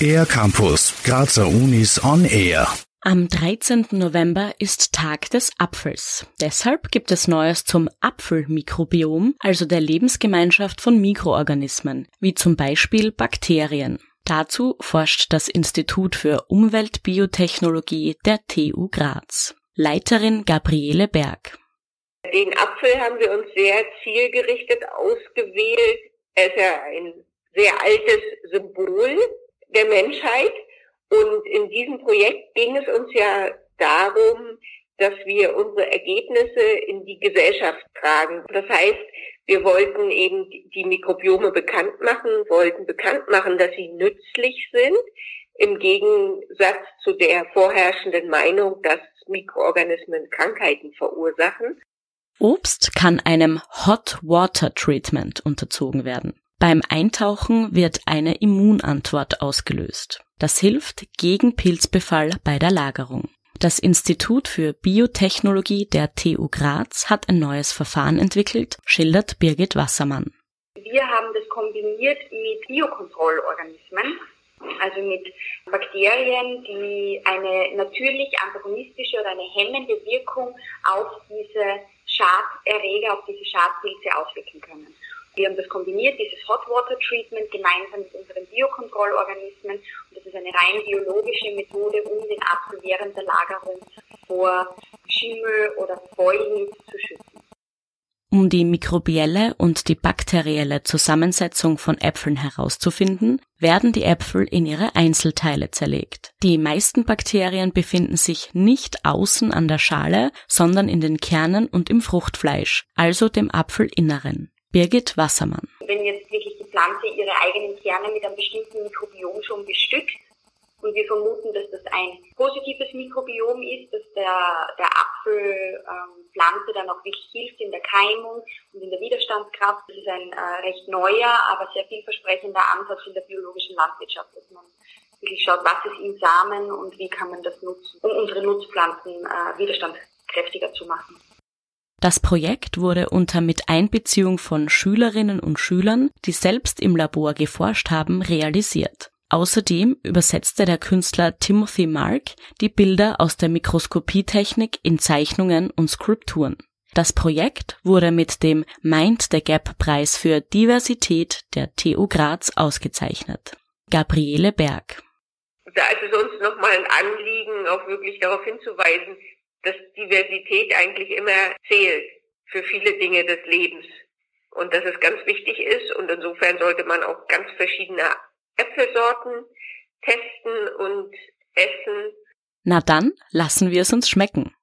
Air Campus, Grazer Unis on Air. Am 13. November ist Tag des Apfels. Deshalb gibt es Neues zum Apfelmikrobiom, also der Lebensgemeinschaft von Mikroorganismen, wie zum Beispiel Bakterien. Dazu forscht das Institut für Umweltbiotechnologie der TU Graz. Leiterin Gabriele Berg. Den Apfel haben wir uns sehr zielgerichtet ausgewählt. Er ist ja ein sehr altes Symbol der Menschheit. Und in diesem Projekt ging es uns ja darum, dass wir unsere Ergebnisse in die Gesellschaft tragen. Das heißt, wir wollten eben die Mikrobiome bekannt machen, wollten bekannt machen, dass sie nützlich sind, im Gegensatz zu der vorherrschenden Meinung, dass Mikroorganismen Krankheiten verursachen. Obst kann einem Hot Water Treatment unterzogen werden. Beim Eintauchen wird eine Immunantwort ausgelöst. Das hilft gegen Pilzbefall bei der Lagerung. Das Institut für Biotechnologie der TU Graz hat ein neues Verfahren entwickelt, schildert Birgit Wassermann. Wir haben das kombiniert mit Biokontrollorganismen, also mit Bakterien, die eine natürlich antagonistische oder eine hemmende Wirkung auf diese Schaderreger, auf diese Schadpilze auswirken können. Wir haben das kombiniert, dieses Hot Water Treatment, gemeinsam mit unseren Biokontrollorganismen. Und das ist eine rein biologische Methode, um den Apfel während der Lagerung vor Schimmel oder Fäulnis zu schützen. Um die mikrobielle und die bakterielle Zusammensetzung von Äpfeln herauszufinden, werden die Äpfel in ihre Einzelteile zerlegt. Die meisten Bakterien befinden sich nicht außen an der Schale, sondern in den Kernen und im Fruchtfleisch, also dem Apfelinneren. Birgit Wassermann. Wenn jetzt wirklich die Pflanze ihre eigenen Kerne mit einem bestimmten Mikrobiom schon bestückt und wir vermuten, dass das ein positives Mikrobiom ist, dass der, der Apfelpflanze ähm, dann auch wirklich hilft in der Keimung und in der Widerstandskraft. Das ist ein äh, recht neuer, aber sehr vielversprechender Ansatz in der biologischen Landwirtschaft, dass man wirklich schaut, was ist im Samen und wie kann man das nutzen, um unsere Nutzpflanzen äh, widerstandskräftiger zu machen. Das Projekt wurde unter Miteinbeziehung von Schülerinnen und Schülern, die selbst im Labor geforscht haben, realisiert. Außerdem übersetzte der Künstler Timothy Mark die Bilder aus der Mikroskopietechnik in Zeichnungen und Skulpturen. Das Projekt wurde mit dem Mind the Gap Preis für Diversität der TU Graz ausgezeichnet. Gabriele Berg. Da ist es uns nochmal ein Anliegen, auch wirklich darauf hinzuweisen, dass Diversität eigentlich immer zählt für viele Dinge des Lebens und dass es ganz wichtig ist und insofern sollte man auch ganz verschiedene Äpfelsorten testen und essen. Na dann lassen wir es uns schmecken.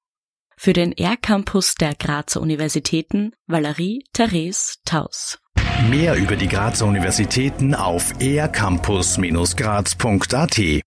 Für den R-Campus der Grazer Universitäten Valerie Therese Taus. Mehr über die Grazer Universitäten auf ercampus-graz.at